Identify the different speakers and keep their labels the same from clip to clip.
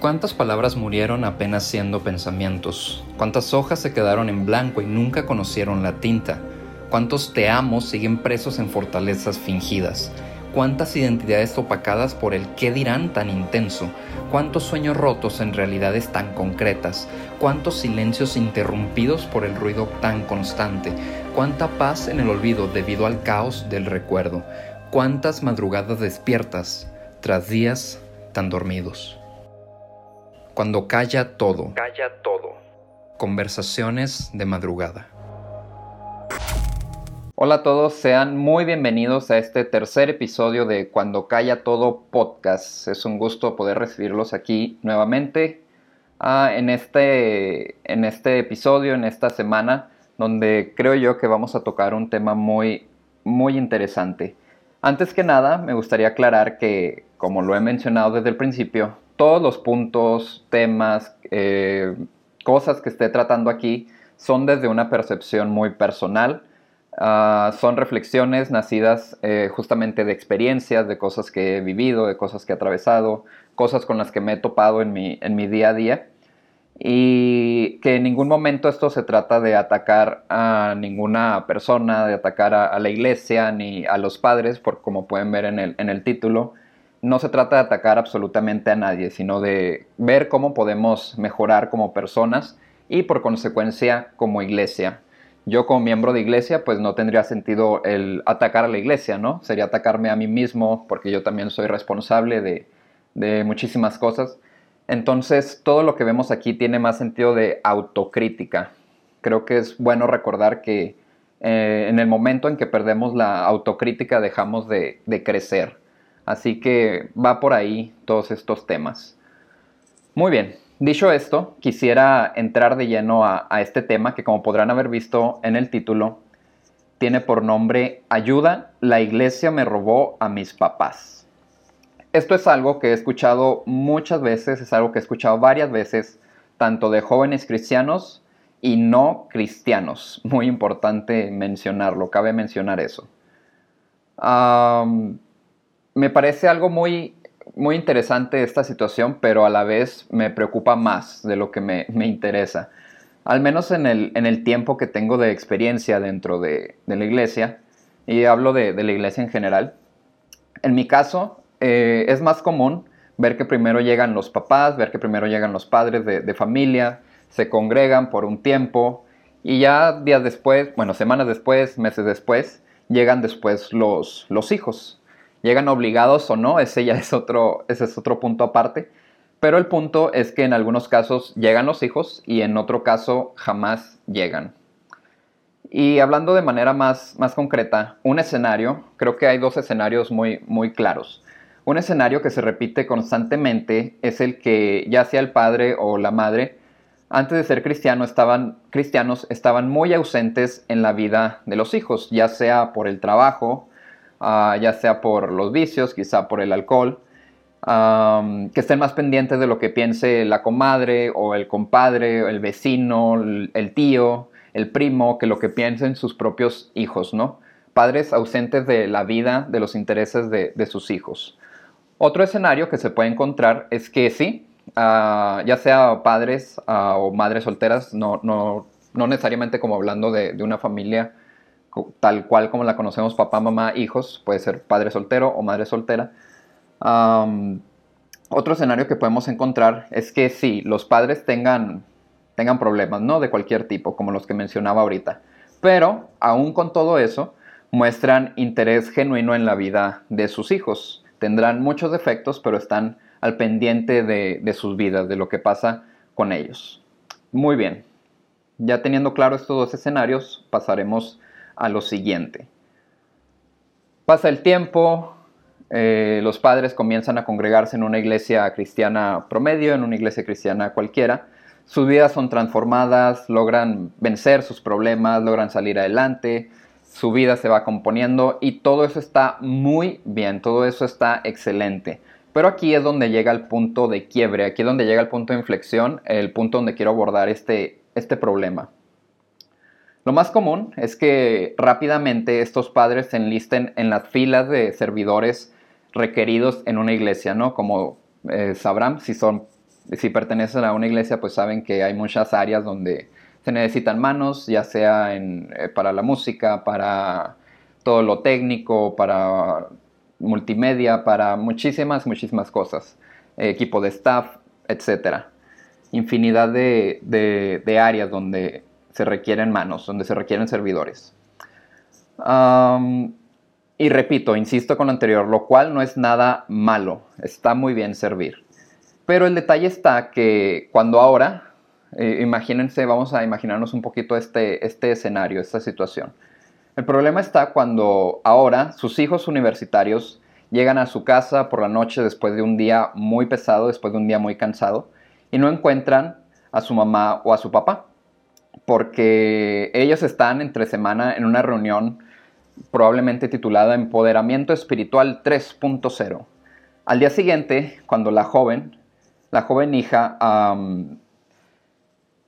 Speaker 1: ¿Cuántas palabras murieron apenas siendo pensamientos? ¿Cuántas hojas se quedaron en blanco y nunca conocieron la tinta? ¿Cuántos te amo siguen presos en fortalezas fingidas? ¿Cuántas identidades opacadas por el qué dirán tan intenso? ¿Cuántos sueños rotos en realidades tan concretas? ¿Cuántos silencios interrumpidos por el ruido tan constante? ¿Cuánta paz en el olvido debido al caos del recuerdo? ¿Cuántas madrugadas despiertas tras días tan dormidos? Cuando calla todo.
Speaker 2: Calla todo.
Speaker 1: Conversaciones de madrugada.
Speaker 3: Hola a todos, sean muy bienvenidos a este tercer episodio de Cuando Calla Todo podcast. Es un gusto poder recibirlos aquí nuevamente ah, en, este, en este episodio, en esta semana, donde creo yo que vamos a tocar un tema muy, muy interesante. Antes que nada, me gustaría aclarar que, como lo he mencionado desde el principio, todos los puntos, temas, eh, cosas que esté tratando aquí son desde una percepción muy personal. Ah, son reflexiones nacidas eh, justamente de experiencias, de cosas que he vivido, de cosas que he atravesado, cosas con las que me he topado en mi, en mi día a día. Y que en ningún momento esto se trata de atacar a ninguna persona, de atacar a, la iglesia ni a los padres, por, como pueden ver en el, en el título no se trata de atacar absolutamente a nadie, sino de ver cómo podemos mejorar como personas y por consecuencia como iglesia. Yo como miembro de iglesia pues no tendría sentido el atacar a la iglesia, ¿no? Sería atacarme a mí mismo porque yo también soy responsable de, muchísimas cosas. Entonces todo lo que vemos aquí tiene más sentido de autocrítica. Creo que es bueno recordar que eh, en el momento en que perdemos la autocrítica dejamos de crecer Así que va por ahí todos estos temas. Muy bien, dicho esto, quisiera entrar de lleno a, este tema que como podrán haber visto en el título, tiene por nombre Ayuda, la iglesia me robó a mis papás. Esto es algo que he escuchado muchas veces, es algo que he escuchado varias veces, tanto de jóvenes cristianos y no cristianos. Muy importante mencionarlo, cabe mencionar eso me parece algo muy, muy interesante esta situación, pero a la vez me preocupa más de lo que me, interesa. Al menos en el, en el, tiempo que tengo de experiencia dentro de, la iglesia, y hablo de, la iglesia en general. En mi caso, eh, es más común ver que primero llegan los papás, ver que primero llegan los padres de, de familia, se congregan por un tiempo, y ya días después, bueno, semanas después, meses después, llegan después los, los hijos llegan obligados o no, ese ya es otro, es otro punto aparte. Pero el punto es que en algunos casos llegan los hijos y en otro caso jamás llegan. Y hablando de manera más, más concreta, un escenario, creo que hay dos escenarios muy, muy claros. Un escenario que se repite constantemente es el que ya sea el padre o la madre, antes de ser cristiano estaban, cristianos, estaban muy ausentes en la vida de los hijos, ya sea por el trabajo, Ah, ya sea por los vicios, quizá por el alcohol, que estén más pendientes de lo que piense la comadre o el compadre, el vecino, el, tío, el primo, que lo que piensen sus propios hijos, ¿no? Padres ausentes de la vida, de los intereses de, sus hijos. Otro escenario que se puede encontrar es que sí, ah, ya sea padres ah, o madres solteras, no, no, no necesariamente como hablando de, de una familia tal cual como la conocemos, papá, mamá, hijos, puede ser padre soltero o madre soltera. otro escenario que podemos encontrar es que sí, los padres tengan, tengan problemas, ¿no? De cualquier tipo, como los que mencionaba ahorita. Pero, aún con todo eso, muestran interés genuino en la vida de sus hijos. Tendrán muchos defectos, pero están al pendiente de, de sus vidas, de lo que pasa con ellos. Muy bien. Ya teniendo claro estos dos escenarios, pasaremos a lo siguiente. Pasa el tiempo, eh, los padres comienzan a congregarse en una iglesia cristiana promedio, en una iglesia cristiana cualquiera. Sus vidas son transformadas, logran vencer sus problemas, logran salir adelante, su vida se va componiendo y todo eso está muy bien, todo eso está excelente. Pero aquí es donde llega el punto de quiebre, aquí es donde llega el punto de inflexión, el punto donde quiero abordar este, este problema. Lo más común es que rápidamente estos padres se enlisten en las filas de servidores requeridos en una iglesia, ¿no? Como eh, sabrán, si son si pertenecen a una iglesia, pues saben que hay muchas áreas donde se necesitan manos, ya sea en, eh, para la música, para todo lo técnico, para multimedia, para muchísimas, muchísimas cosas. equipo de staff, etc. Infinidad de, de, áreas donde se requieren manos, donde se requieren servidores. y repito, insisto con lo anterior, lo cual no es nada malo, está muy bien servir. Pero el detalle está que cuando ahora, eh, imagínense, vamos a imaginarnos un poquito este, este escenario, esta situación. El problema está cuando ahora sus hijos universitarios llegan a su casa por la noche después de un día muy pesado, después de un día muy cansado, y no encuentran a su mamá o a su papá, porque ellos están entre semana en una reunión probablemente titulada Empoderamiento Espiritual 3.0. Al día siguiente, cuando la joven, la joven hija,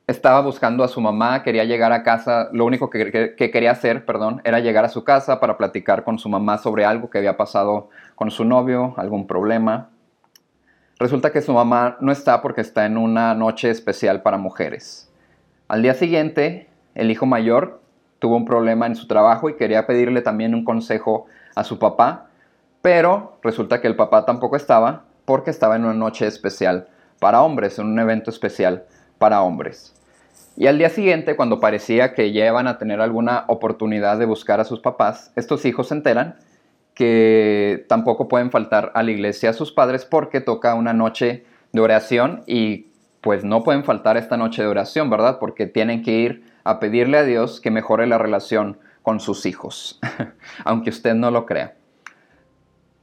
Speaker 3: estaba buscando a su mamá, quería llegar a casa, lo único que, quería hacer, perdón, era llegar a su casa para platicar con su mamá sobre algo que había pasado con su novio, algún problema. Resulta que su mamá no está porque está en una noche especial para mujeres. Al día siguiente, el hijo mayor tuvo un problema en su trabajo y quería pedirle también un consejo a su papá, pero resulta que el papá tampoco estaba porque estaba en una noche especial para hombres, en un evento especial para hombres. Y al día siguiente, cuando parecía que ya iban a tener alguna oportunidad de buscar a sus papás, estos hijos se enteran que tampoco pueden faltar a la iglesia sus padres porque toca una noche de oración y pues no pueden faltar esta noche de oración, ¿verdad? Porque tienen que ir a pedirle a Dios que mejore la relación con sus hijos, aunque usted no lo crea.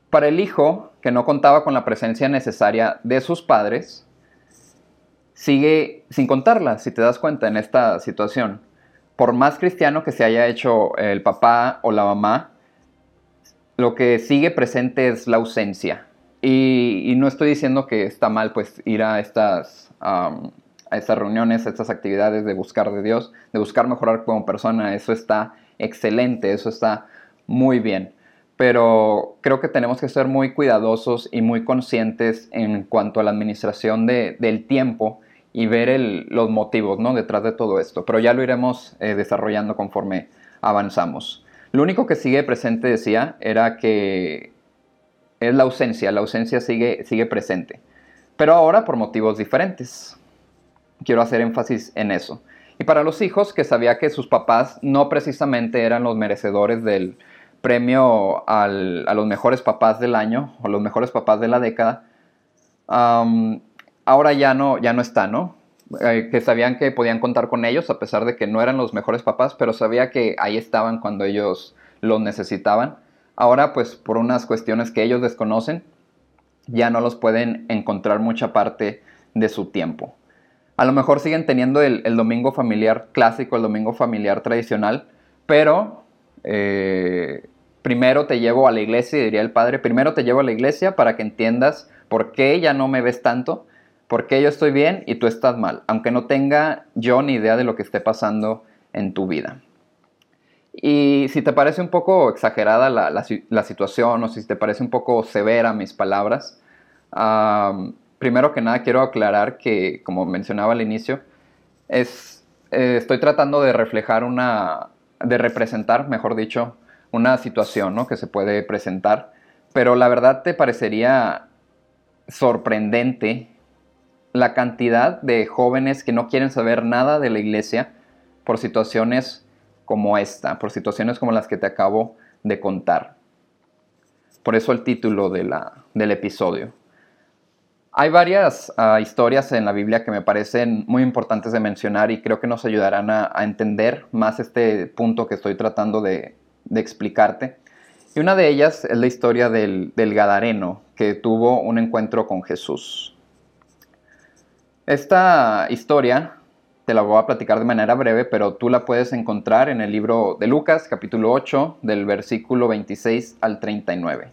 Speaker 3: Para el hijo, que no contaba con la presencia necesaria de sus padres, sigue sin contarla, si te das cuenta, en esta situación. Por más cristiano que se haya hecho el papá o la mamá, lo que sigue presente es la ausencia. Y, no estoy diciendo que está mal pues ir a estas, a estas reuniones, a estas actividades de buscar de Dios, de buscar mejorar como persona. Eso está excelente, eso está muy bien. Pero creo que tenemos que ser muy cuidadosos y muy conscientes en cuanto a la administración del tiempo y ver los motivos ¿no? detrás de todo esto. Pero ya lo iremos eh, desarrollando conforme avanzamos. Lo único que sigue presente, decía, era que es la ausencia. La ausencia sigue, sigue presente. Pero ahora por motivos diferentes. Quiero hacer énfasis en eso. Y para los hijos, que sabía que sus papás no precisamente eran los merecedores del premio a los mejores papás del año o los mejores papás de la década, ahora ya no, ya no está, ¿no? Eh, que sabían que podían contar con ellos a pesar de que no eran los mejores papás, pero sabía que ahí estaban cuando ellos los necesitaban. Ahora, pues por unas cuestiones que ellos desconocen, ya no los pueden encontrar mucha parte de su tiempo. A lo mejor siguen teniendo el, domingo familiar clásico, el domingo familiar tradicional, pero eh, primero te llevo a la iglesia, diría el padre, primero te llevo a la iglesia para que entiendas por qué ya no me ves tanto porque yo estoy bien y tú estás mal, aunque no tenga yo ni idea de lo que esté pasando en tu vida. Y si te parece un poco exagerada la, situación o si te parece un poco severa mis palabras, primero que nada quiero aclarar que, como mencionaba al inicio, es, eh, estoy tratando de reflejar una, de representar, mejor dicho, una situación ¿no? que se puede presentar, pero la verdad te parecería sorprendente la cantidad de jóvenes que no quieren saber nada de la iglesia por situaciones como esta, por situaciones como las que te acabo de contar. Por eso el título de la, del episodio. Hay varias ah, historias en la Biblia que me parecen muy importantes de mencionar y creo que nos ayudarán a, entender más este punto que estoy tratando de, explicarte. Y una de ellas es la historia del, del Gadareno, que tuvo un encuentro con Jesús. Esta historia te la voy a platicar de manera breve, pero tú la puedes encontrar en el libro de Lucas, capítulo 8, del versículo 26 al 39.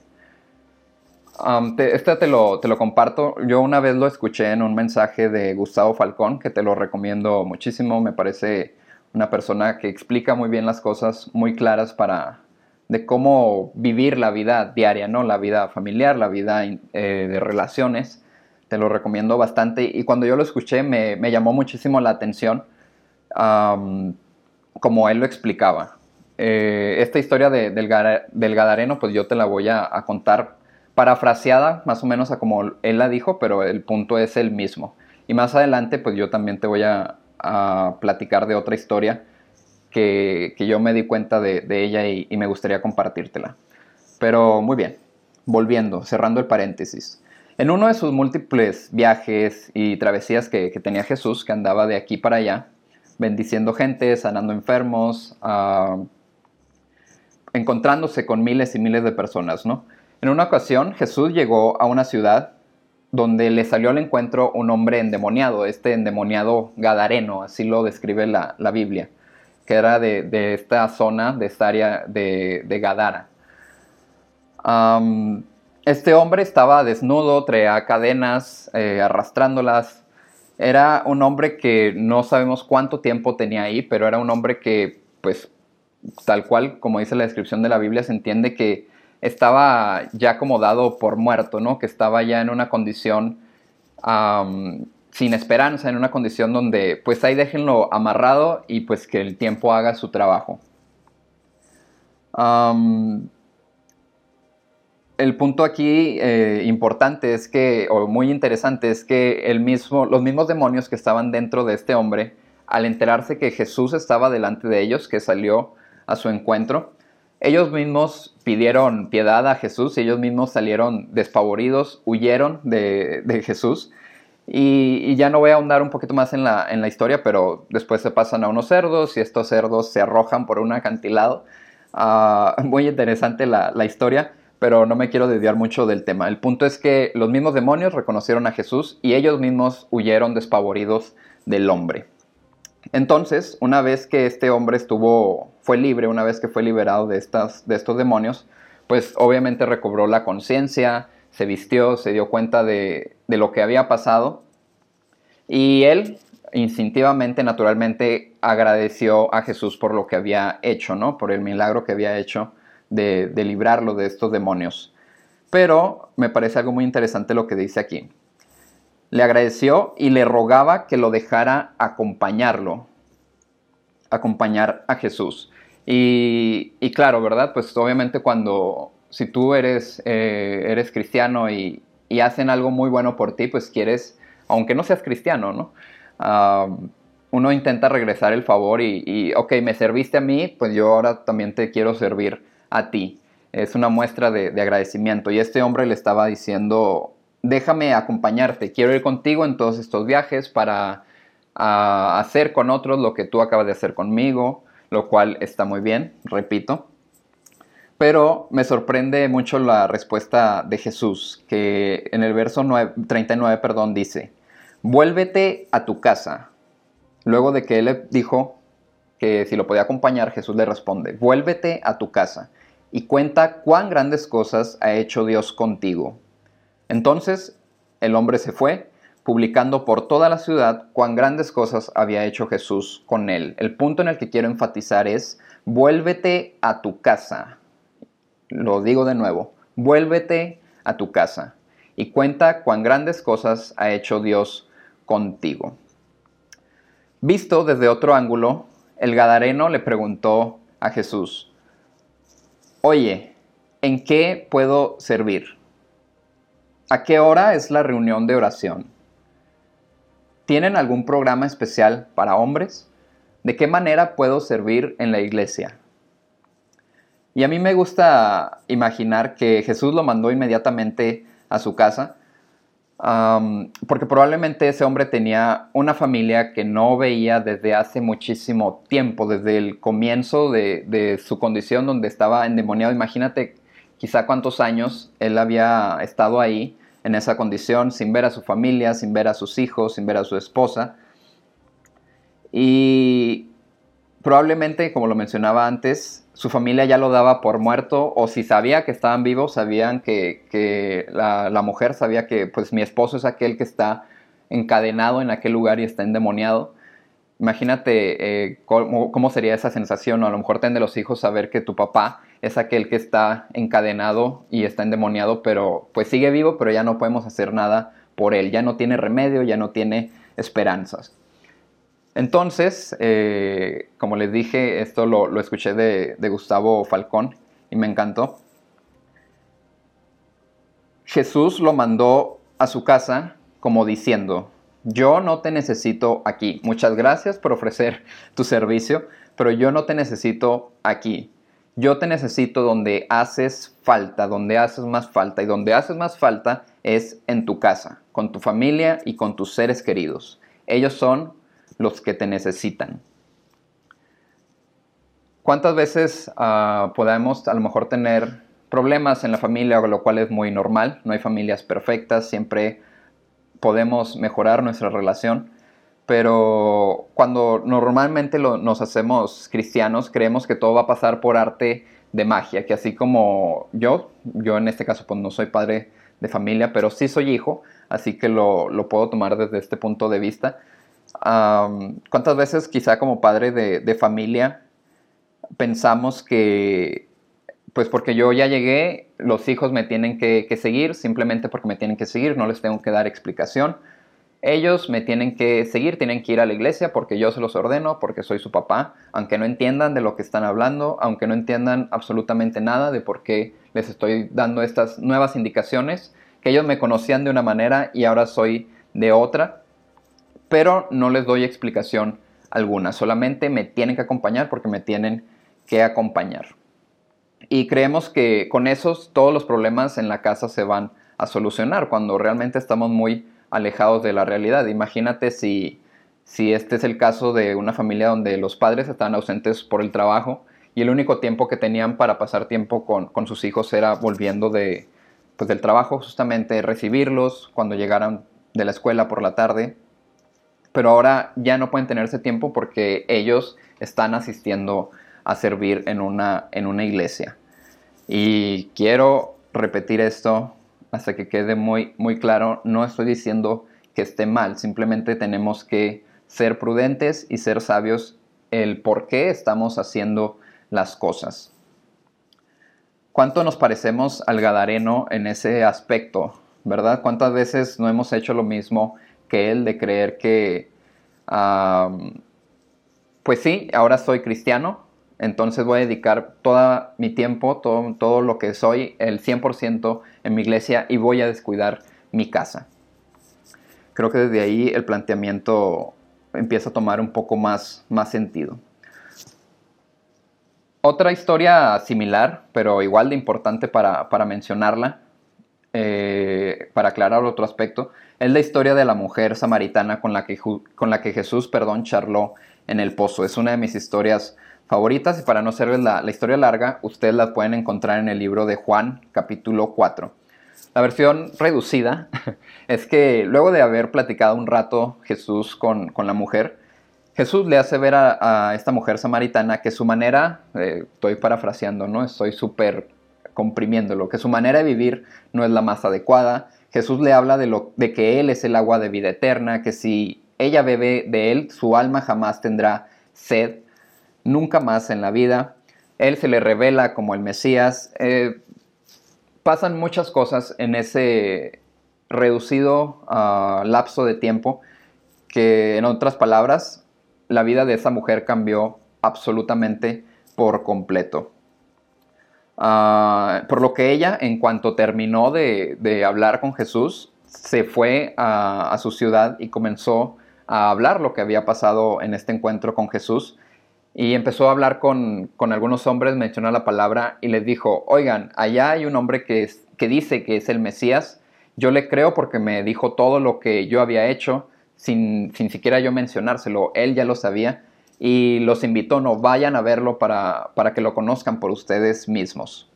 Speaker 3: este te lo, te lo comparto. Yo una vez lo escuché en un mensaje de Gustavo Falcón, que te lo recomiendo muchísimo. Me parece una persona que explica muy bien las cosas, muy claras para de cómo vivir la vida diaria, ¿no? La vida familiar, la vida eh, de relaciones te lo recomiendo bastante. Y cuando yo lo escuché me, llamó muchísimo la atención como él lo explicaba. Eh, esta historia del, del, Gadareno, pues yo te la voy a, contar parafraseada, más o menos a como él la dijo, pero el punto es el mismo. Y más adelante, pues yo también te voy a, platicar de otra historia que, yo me di cuenta de, ella y, me gustaría compartírtela. Pero muy bien, volviendo, cerrando el paréntesis. En uno de sus múltiples viajes y travesías que, tenía Jesús, que andaba de aquí para allá, bendiciendo gente, sanando enfermos, ah, encontrándose con miles y miles de personas, ¿no? En una ocasión Jesús llegó a una ciudad donde le salió al encuentro un hombre endemoniado, este endemoniado gadareno, así lo describe la, Biblia, que era de, esta zona, de esta área de, Gadara. Este hombre estaba desnudo, traía cadenas, eh, arrastrándolas. Era un hombre que no sabemos cuánto tiempo tenía ahí, pero era un hombre que, pues, tal cual, como dice la descripción de la Biblia, se entiende que estaba ya como dado por muerto, ¿no? Que estaba ya en una condición sin esperanza, en una condición donde, pues ahí déjenlo amarrado y pues que el tiempo haga su trabajo el punto aquí eh, importante es que, o muy interesante, es que el mismo, los mismos demonios que estaban dentro de este hombre, al enterarse que Jesús estaba delante de ellos, que salió a su encuentro, ellos mismos pidieron piedad a Jesús y ellos mismos salieron despavoridos, huyeron de, Jesús. Y, ya no voy a ahondar un poquito más en la, en la, historia, pero después se pasan a unos cerdos y estos cerdos se arrojan por un acantilado. Ah, muy interesante la, la historia pero no me quiero desviar mucho del tema. El punto es que los mismos demonios reconocieron a Jesús y ellos mismos huyeron despavoridos del hombre. Entonces, una vez que este hombre estuvo, fue libre, una vez que fue liberado de, estas, de estos demonios, pues obviamente recobró la conciencia, se vistió, se dio cuenta de, de lo que había pasado y él instintivamente, naturalmente, agradeció a Jesús por lo que había hecho, ¿no? Por el milagro que había hecho de, librarlo de estos demonios. Pero me parece algo muy interesante lo que dice aquí. Le agradeció y le rogaba que lo dejara acompañarlo, acompañar a Jesús. Y, claro, ¿verdad? Pues obviamente cuando, si tú eres, eh, eres cristiano y, hacen algo muy bueno por ti, pues quieres, aunque no seas cristiano, ¿no? Ah, uno intenta regresar el favor y, y, ok, me serviste a mí, pues yo ahora también te quiero servir a ti. Es una muestra de, agradecimiento. Y este hombre le estaba diciendo, déjame acompañarte, quiero ir contigo en todos estos viajes para hacer con otros lo que tú acabas de hacer conmigo, lo cual está muy bien, repito. Pero me sorprende mucho la respuesta de Jesús, que en el verso 39 perdón, dice, vuélvete a tu casa. Luego de que él dijo que si lo podía acompañar, Jesús le responde, vuélvete a tu casa y cuenta cuán grandes cosas ha hecho Dios contigo. Entonces el hombre se fue, publicando por toda la ciudad cuán grandes cosas había hecho Jesús con él. El punto en el que quiero enfatizar es, vuélvete a tu casa. Lo digo de nuevo, vuélvete a tu casa y cuenta cuán grandes cosas ha hecho Dios contigo. Visto desde otro ángulo, el Gadareno le preguntó a Jesús, Oye, ¿en qué puedo servir? ¿A qué hora es la reunión de oración? ¿Tienen algún programa especial para hombres? ¿De qué manera puedo servir en la iglesia? Y a mí me gusta imaginar que Jesús lo mandó inmediatamente a su casa porque probablemente ese hombre tenía una familia que no veía desde hace muchísimo tiempo, desde el comienzo de, su condición donde estaba endemoniado. Imagínate quizá cuántos años él había estado ahí en esa condición, sin ver a su familia, sin ver a sus hijos, sin ver a su esposa. Y probablemente, como lo mencionaba antes, su familia ya lo daba por muerto o si sabía que estaban vivos, sabían que, la, mujer sabía que pues mi esposo es aquel que está encadenado en aquel lugar y está endemoniado. Imagínate eh, cómo, sería esa sensación, o a lo mejor ten de los hijos saber que tu papá es aquel que está encadenado y está endemoniado, pero pues sigue vivo, pero ya no podemos hacer nada por él, ya no tiene remedio, ya no tiene esperanzas. Entonces, eh, como les dije, esto lo, escuché de, de Gustavo Falcón y me encantó. Jesús lo mandó a su casa como diciendo, yo no te necesito aquí. Muchas gracias por ofrecer tu servicio, pero yo no te necesito aquí. Yo te necesito donde haces falta, donde haces más falta. Y donde haces más falta es en tu casa, con tu familia y con tus seres queridos. Ellos son los que te necesitan. ¿Cuántas veces uh, podemos a lo mejor tener problemas en la familia, lo cual es muy normal? No hay familias perfectas, siempre podemos mejorar nuestra relación, pero cuando normalmente nos hacemos cristianos, creemos que todo va a pasar por arte de magia, que así como yo, yo en este caso pues no soy padre de familia, pero sí soy hijo, así que lo, puedo tomar desde este punto de vista. ¿Cuántas veces quizá como padre de, familia pensamos que, pues porque yo ya llegué, los hijos me tienen que, seguir, simplemente porque me tienen que seguir, no les tengo que dar explicación. Ellos me tienen que seguir, tienen que ir a la iglesia porque yo se los ordeno, porque soy su papá, aunque no entiendan de lo que están hablando, aunque no entiendan absolutamente nada de por qué les estoy dando estas nuevas indicaciones, que ellos me conocían de una manera y ahora soy de otra pero no les doy explicación alguna, solamente me tienen que acompañar porque me tienen que acompañar. Y creemos que con esos todos los problemas en la casa se van a solucionar cuando realmente estamos muy alejados de la realidad. Imagínate si, si este es el caso de una familia donde los padres estaban ausentes por el trabajo y el único tiempo que tenían para pasar tiempo con, con sus hijos era volviendo de, pues, del trabajo, justamente recibirlos cuando llegaran de la escuela por la tarde pero ahora ya no pueden tener ese tiempo porque ellos están asistiendo a servir en una, en una iglesia. Y quiero repetir esto hasta que quede muy, muy claro, no estoy diciendo que esté mal, simplemente tenemos que ser prudentes y ser sabios el por qué estamos haciendo las cosas. ¿Cuánto nos parecemos al Gadareno en ese aspecto? ¿Verdad? ¿Cuántas veces no hemos hecho lo mismo él de creer que, pues sí, ahora soy cristiano, entonces voy a dedicar todo mi tiempo, todo, todo lo que soy, el 100% en mi iglesia y voy a descuidar mi casa. Creo que desde ahí el planteamiento empieza a tomar un poco más, más sentido. Otra historia similar, pero igual de importante para, para mencionarla, eh, para aclarar otro aspecto, es la historia de la mujer samaritana con la que, con la que Jesús perdón, charló en el pozo. Es una de mis historias favoritas y para no serles la, historia larga, ustedes la pueden encontrar en el libro de Juan, capítulo 4. La versión reducida es que luego de haber platicado un rato Jesús con, con la mujer, Jesús le hace ver a, esta mujer samaritana que su manera, eh, estoy parafraseando, ¿no? Estoy súper comprimiéndolo, que su manera de vivir no es la más adecuada. Jesús le habla de, lo, de que Él es el agua de vida eterna, que si ella bebe de Él, su alma jamás tendrá sed, nunca más en la vida. Él se le revela como el Mesías. Eh, pasan muchas cosas en ese reducido ah, lapso de tiempo que, en otras palabras, la vida de esa mujer cambió absolutamente por completo. Ah, por lo que ella, en cuanto terminó de, hablar con Jesús, se fue a, su ciudad y comenzó a hablar lo que había pasado en este encuentro con Jesús. Y empezó a hablar con, algunos hombres, mencionó la palabra y les dijo, oigan, allá hay un hombre que, que dice que es el Mesías. Yo le creo porque me dijo todo lo que yo había hecho sin, sin siquiera yo mencionárselo. Él ya lo sabía y los invito, no vayan a verlo para, que lo conozcan por ustedes mismos.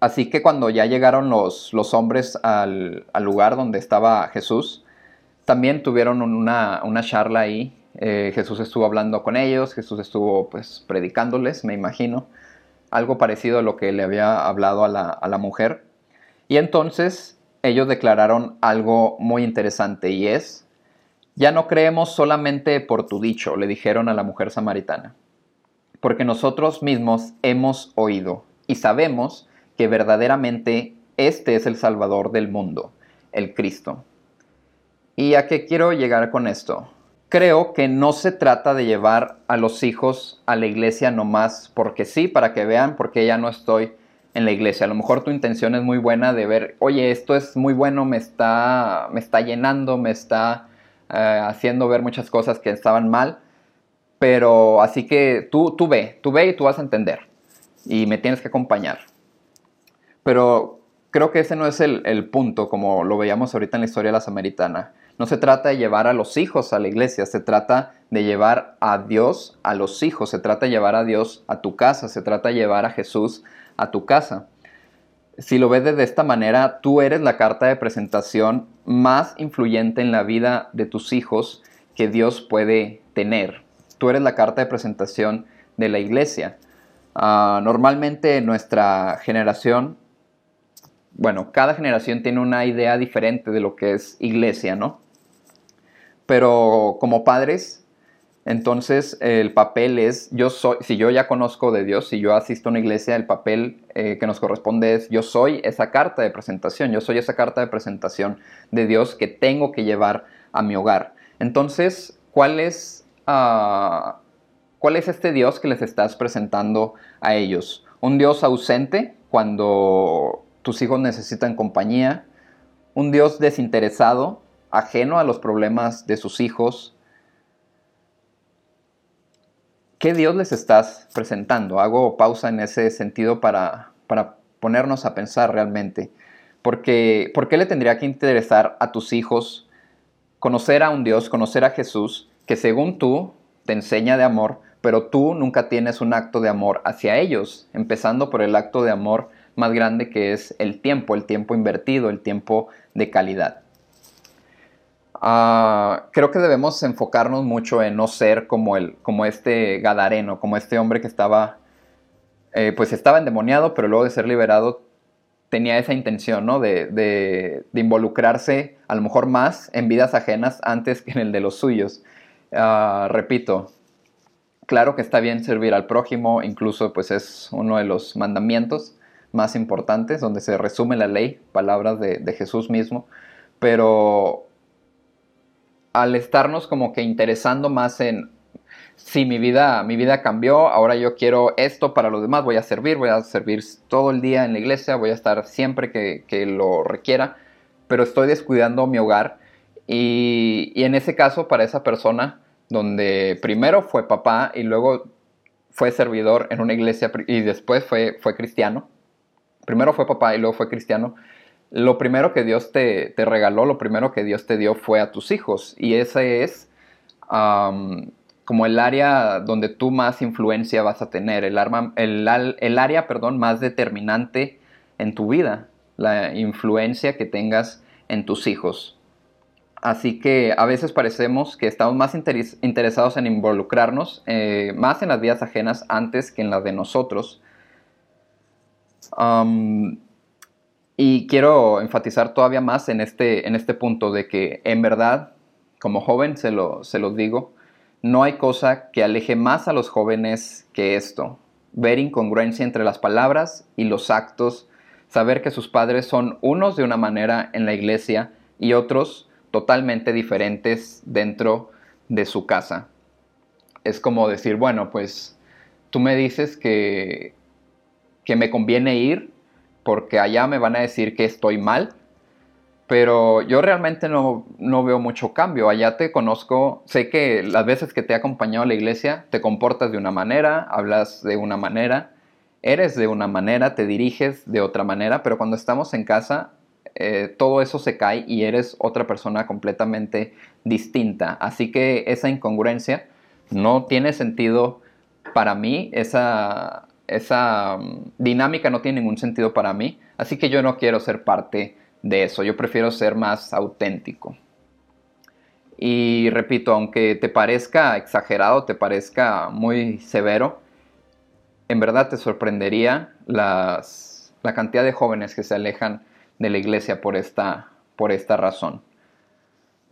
Speaker 3: así que cuando ya llegaron los, los hombres al, lugar donde estaba Jesús, también tuvieron una, charla ahí. Eh, Jesús estuvo hablando con ellos, Jesús estuvo pues predicándoles, me imagino, algo parecido a lo que le había hablado a la, a la mujer. Y entonces ellos declararon algo muy interesante y es ya no creemos solamente por tu dicho, le dijeron a la mujer samaritana, porque nosotros mismos hemos oído y sabemos que verdaderamente este es el Salvador del mundo, el Cristo. ¿Y a qué quiero llegar con esto? Creo que no se trata de llevar a los hijos a la iglesia nomás porque sí, para que vean porque ya no estoy en la iglesia. A lo mejor tu intención es muy buena de ver, oye, esto es muy bueno, me está, me está llenando, me está eh, haciendo ver muchas cosas que estaban mal. Pero así que tú, tú ve, tú ve y tú vas a entender. Y me tienes que acompañar. Pero creo que ese no es el, el punto, como lo veíamos ahorita en la historia de la samaritana. No se trata de llevar a los hijos a la iglesia, se trata de llevar a Dios a los hijos, se trata de llevar a Dios a tu casa, se trata de llevar a Jesús a tu casa. Si lo ves de esta manera, tú eres la carta de presentación más influyente en la vida de tus hijos que Dios puede tener. Tú eres la carta de presentación de la iglesia. Ah, normalmente nuestra generación bueno, cada generación tiene una idea diferente de lo que es iglesia, ¿no? Pero como padres, entonces el papel es, yo soy, si yo ya conozco de Dios, si yo asisto a una iglesia, el papel eh, que nos corresponde es, yo soy esa carta de presentación, yo soy esa carta de presentación de Dios que tengo que llevar a mi hogar. Entonces, ¿cuál es, ah, ¿cuál es este Dios que les estás presentando a ellos? ¿Un Dios ausente cuando tus hijos necesitan compañía, un Dios desinteresado, ajeno a los problemas de sus hijos. ¿Qué Dios les estás presentando? Hago pausa en ese sentido para, para ponernos a pensar realmente. Porque, ¿Por qué le tendría que interesar a tus hijos conocer a un Dios, conocer a Jesús, que según tú te enseña de amor, pero tú nunca tienes un acto de amor hacia ellos, empezando por el acto de amor más grande que es el tiempo, el tiempo invertido, el tiempo de calidad. Ah, creo que debemos enfocarnos mucho en no ser como, el, como este Gadareno, como este hombre que estaba, eh, pues estaba endemoniado, pero luego de ser liberado tenía esa intención, ¿no? De, involucrarse a lo mejor más en vidas ajenas antes que en el de los suyos. Ah, repito, claro que está bien servir al prójimo, incluso pues es uno de los mandamientos, más importantes, donde se resume la ley, palabras de, Jesús mismo, pero al estarnos como que interesando más en, si mi vida, mi vida cambió, ahora yo quiero esto para los demás, voy a servir, voy a servir todo el día en la iglesia, voy a estar siempre que, lo requiera, pero estoy descuidando mi hogar y, y, en ese caso para esa persona donde primero fue papá y luego fue servidor en una iglesia y después fue, fue cristiano, primero fue papá y luego fue cristiano, lo primero que Dios te, regaló, lo primero que Dios te dio fue a tus hijos. Y ese es como el área donde tú más influencia vas a tener, el, arma, el, el área perdón, más determinante en tu vida, la influencia que tengas en tus hijos. Así que a veces parecemos que estamos más interesados en involucrarnos eh, más en las vidas ajenas antes que en las de nosotros y quiero enfatizar todavía más en este, en este punto de que en verdad, como joven se lo, se los digo, no hay cosa que aleje más a los jóvenes que esto. Ver incongruencia entre las palabras y los actos, saber que sus padres son unos de una manera en la iglesia y otros totalmente diferentes dentro de su casa. Es como decir, bueno, pues tú me dices que que me conviene ir porque allá me van a decir que estoy mal, pero yo realmente no, veo mucho cambio. Allá te conozco, sé que las veces que te he acompañado a la iglesia te comportas de una manera, hablas de una manera, eres de una manera, te diriges de otra manera, pero cuando estamos en casa eh, todo eso se cae y eres otra persona completamente distinta. Así que esa incongruencia no tiene sentido para mí, esa, esa mm, dinámica no tiene ningún sentido para mí, así que yo no quiero ser parte de eso, yo prefiero ser más auténtico. Y repito, aunque te parezca exagerado, te parezca muy severo, en verdad te sorprendería la cantidad de jóvenes que se alejan de la iglesia por esta, por esta razón.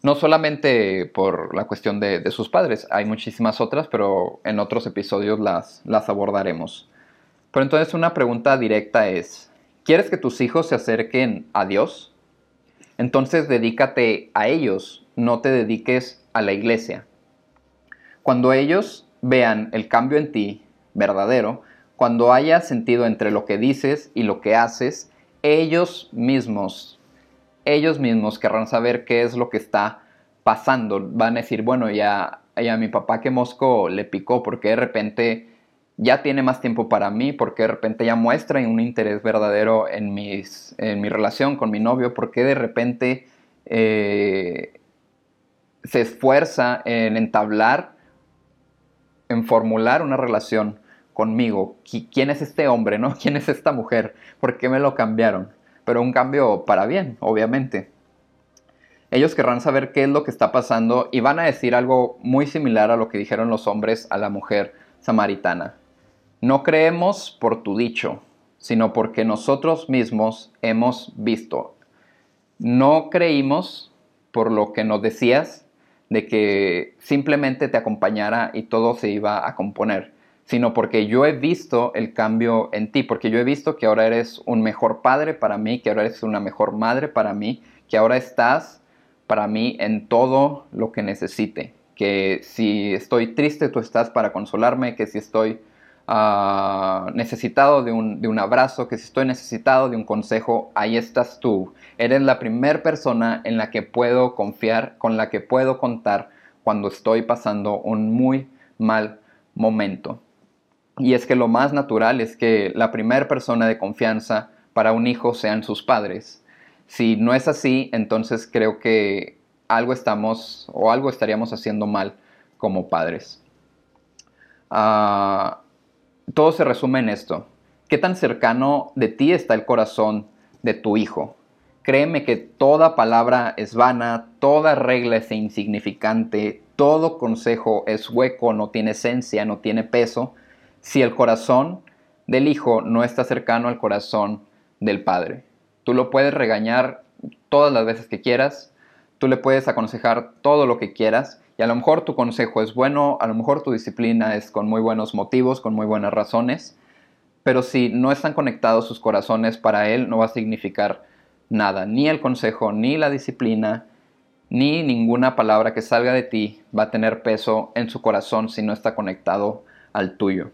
Speaker 3: No solamente por la cuestión de, sus padres, hay muchísimas otras, pero en otros episodios las, las abordaremos. Pero entonces una pregunta directa es, ¿Quieres que tus hijos se acerquen a Dios? Entonces dedícate a ellos, no te dediques a la iglesia. Cuando ellos vean el cambio en ti verdadero, cuando haya sentido entre lo que dices y lo que haces, ellos mismos, ellos mismos querrán saber qué es lo que está pasando. Van a decir, bueno, ya, ya mi papá que mosco le picó, porque de repente ya tiene más tiempo para mí, porque de repente ya muestra un interés verdadero en, mis, en mi relación con mi novio, porque de repente eh, se esfuerza en entablar, en formular una relación conmigo. ¿Quién es este hombre, no? ¿Quién es esta mujer? ¿Por qué me lo cambiaron? Pero un cambio para bien, obviamente. Ellos querrán saber qué es lo que está pasando y van a decir algo muy similar a lo que dijeron los hombres a la mujer samaritana. No creemos por tu dicho, sino porque nosotros mismos hemos visto. No creímos por lo que nos decías de que simplemente te acompañara y todo se iba a componer, sino porque yo he visto el cambio en ti, porque yo he visto que ahora eres un mejor padre para mí, que ahora eres una mejor madre para mí, que ahora estás para mí en todo lo que necesite, que si estoy triste tú estás para consolarme, que si estoy Ah, necesitado de un, de un, abrazo, que si estoy necesitado de un consejo, ahí estás tú. Eres la primera persona en la que puedo confiar, con la que puedo contar cuando estoy pasando un muy mal momento. Y es que lo más natural es que la primera persona de confianza para un hijo sean sus padres. Si no es así, entonces creo que algo estamos o algo estaríamos haciendo mal como padres. Uh, todo se resume en esto. ¿Qué tan cercano de ti está el corazón de tu hijo? Créeme que toda palabra es vana, toda regla es insignificante, todo consejo es hueco, no tiene esencia, no tiene peso, si el corazón del hijo no está cercano al corazón del padre. Tú lo puedes regañar todas las veces que quieras, tú le puedes aconsejar todo lo que quieras, y a lo mejor tu consejo es bueno, a lo mejor tu disciplina es con muy buenos motivos, con muy buenas razones, pero si no están conectados sus corazones para él, no va a significar nada. Ni el consejo, ni la disciplina, ni ninguna palabra que salga de ti va a tener peso en su corazón si no está conectado al tuyo.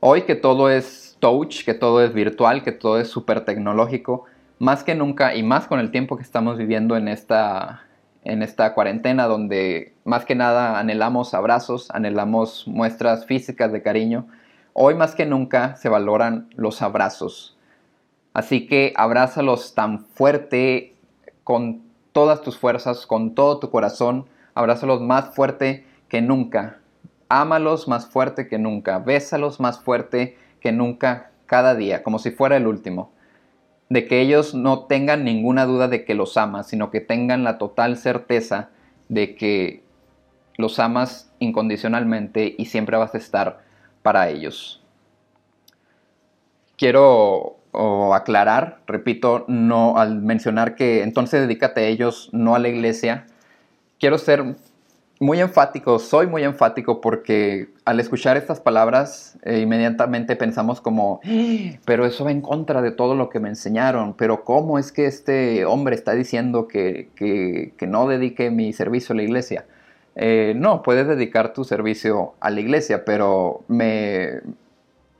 Speaker 3: Hoy que todo es touch, que todo es virtual, que todo es súper tecnológico, más que nunca y más con el tiempo que estamos viviendo en esta en esta cuarentena donde más que nada anhelamos abrazos, anhelamos muestras físicas de cariño, hoy más que nunca se valoran los abrazos. Así que abrázalos tan fuerte, con todas tus fuerzas, con todo tu corazón, abrázalos más fuerte que nunca. Ámalos más fuerte que nunca, bésalos más fuerte que nunca cada día, como si fuera el último de que ellos no tengan ninguna duda de que los amas, sino que tengan la total certeza de que los amas incondicionalmente y siempre vas a estar para ellos. Quiero aclarar, repito, no al mencionar que entonces dedícate a ellos, no a la iglesia. Quiero ser muy enfático, soy muy enfático porque al escuchar estas palabras eh, inmediatamente pensamos como, ¡Ah! pero eso va en contra de todo lo que me enseñaron, pero ¿cómo es que este hombre está diciendo que, no dedique mi servicio a la iglesia? Eh, no, puedes dedicar tu servicio a la iglesia, pero me,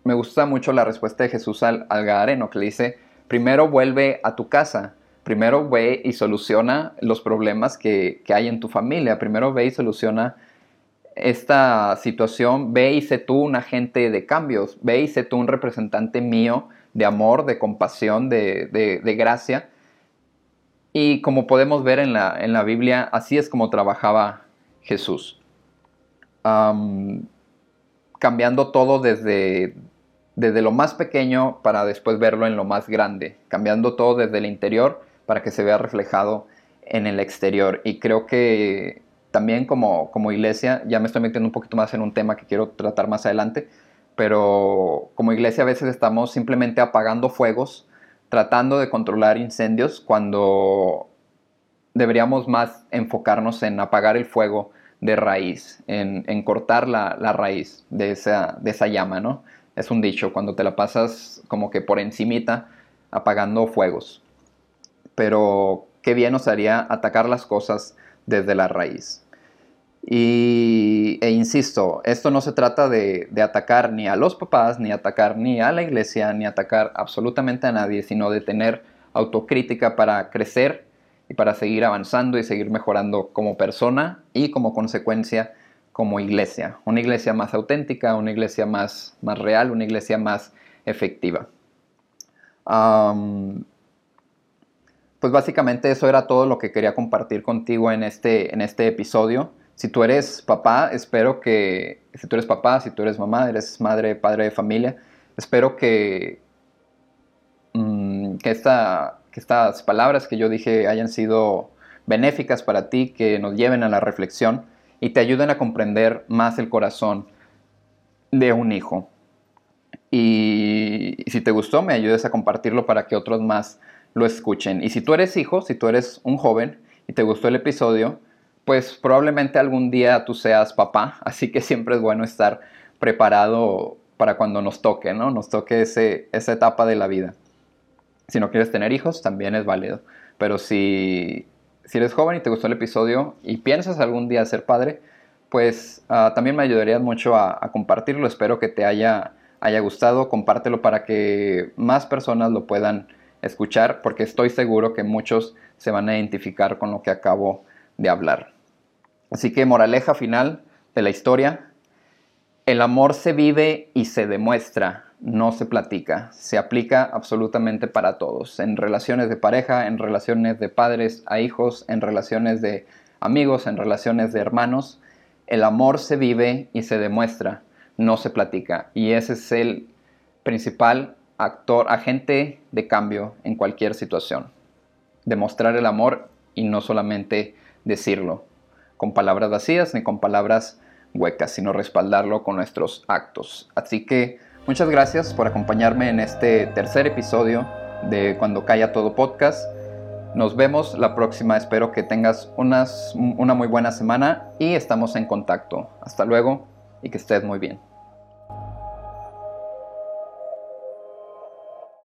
Speaker 3: me gusta mucho la respuesta de Jesús al, al Gadareno que le dice, primero vuelve a tu casa primero ve y soluciona los problemas que, hay en tu familia. Primero ve y soluciona esta situación. Ve y sé tú un agente de cambios. Ve y sé tú un representante mío de amor, de compasión, de, gracia. Y como podemos ver en la, en la, Biblia, así es como trabajaba Jesús. cambiando todo desde, desde lo más pequeño para después verlo en lo más grande. Cambiando todo desde el interior para que se vea reflejado en el exterior. Y creo que también como, como iglesia, ya me estoy metiendo un poquito más en un tema que quiero tratar más adelante, pero como iglesia a veces estamos simplemente apagando fuegos, tratando de controlar incendios cuando deberíamos más enfocarnos en apagar el fuego de raíz, en, cortar la, raíz de esa, de esa llama, ¿no? Es un dicho, cuando te la pasas como que por encimita apagando fuegos. Pero qué bien nos haría atacar las cosas desde la raíz. Y, e insisto, esto no se trata de, atacar ni a los papás, ni atacar ni a la iglesia, ni atacar absolutamente a nadie, sino de tener autocrítica para crecer y para seguir avanzando y seguir mejorando como persona y como consecuencia como iglesia. Una iglesia más auténtica, una iglesia más, más real, una iglesia más efectiva. Pues básicamente eso era todo lo que quería compartir contigo en este, en este episodio. Si tú eres papá, espero que, si tú eres papá, si tú eres mamá, eres madre, padre de familia, espero que, mm, esta, que estas palabras que yo dije hayan sido benéficas para ti, que nos lleven a la reflexión y te ayuden a comprender más el corazón de un hijo. Y, si te gustó, me ayudes a compartirlo para que otros más lo escuchen. Y si tú eres hijo, si tú eres un joven y te gustó el episodio, pues probablemente algún día tú seas papá, así que siempre es bueno estar preparado para cuando nos toque, ¿no? Nos toque ese, esa etapa de la vida. Si no quieres tener hijos, también es válido. Pero si, si eres joven y te gustó el episodio y piensas algún día ser padre, pues uh, también me ayudarías mucho a, a, compartirlo. Espero que te haya, haya gustado. Compártelo para que más personas lo puedan escuchar, porque estoy seguro que muchos se van a identificar con lo que acabo de hablar. Así que moraleja final de la historia, el amor se vive y se demuestra, no se platica, se aplica absolutamente para todos, en relaciones de pareja, en relaciones de padres a hijos, en relaciones de amigos, en relaciones de hermanos. El amor se vive y se demuestra, no se platica. Y ese es el principal actor, agente de cambio en cualquier situación. Demostrar el amor y no solamente decirlo con palabras vacías ni con palabras huecas, sino respaldarlo con nuestros actos. Así que muchas gracias por acompañarme en este tercer episodio de Cuando Calla Todo Podcast. Nos vemos la próxima. Espero que tengas unas, una muy buena semana y estamos en contacto. Hasta luego y que estés muy bien.